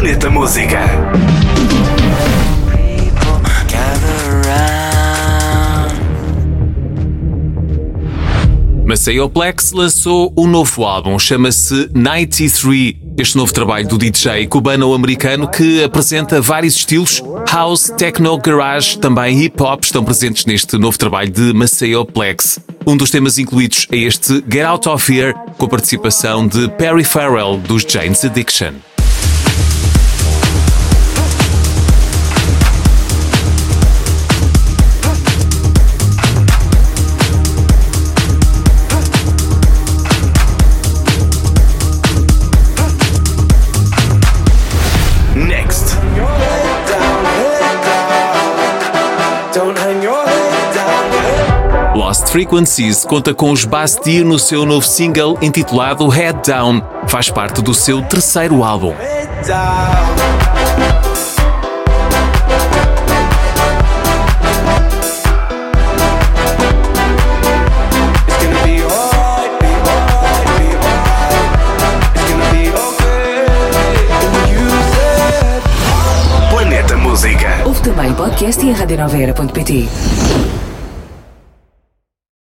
Planeta Música. Plex lançou um novo álbum, chama-se 93. Este novo trabalho do DJ cubano-americano que apresenta vários estilos, house, techno, garage, também hip hop, estão presentes neste novo trabalho de Plex. Um dos temas incluídos é este Get Out of Here, com a participação de Perry Farrell dos Jane's Addiction. Frequencies conta com os Bastille no seu novo single intitulado Head Down. Faz parte do seu terceiro álbum. Também podcast e a radionoveira.pt.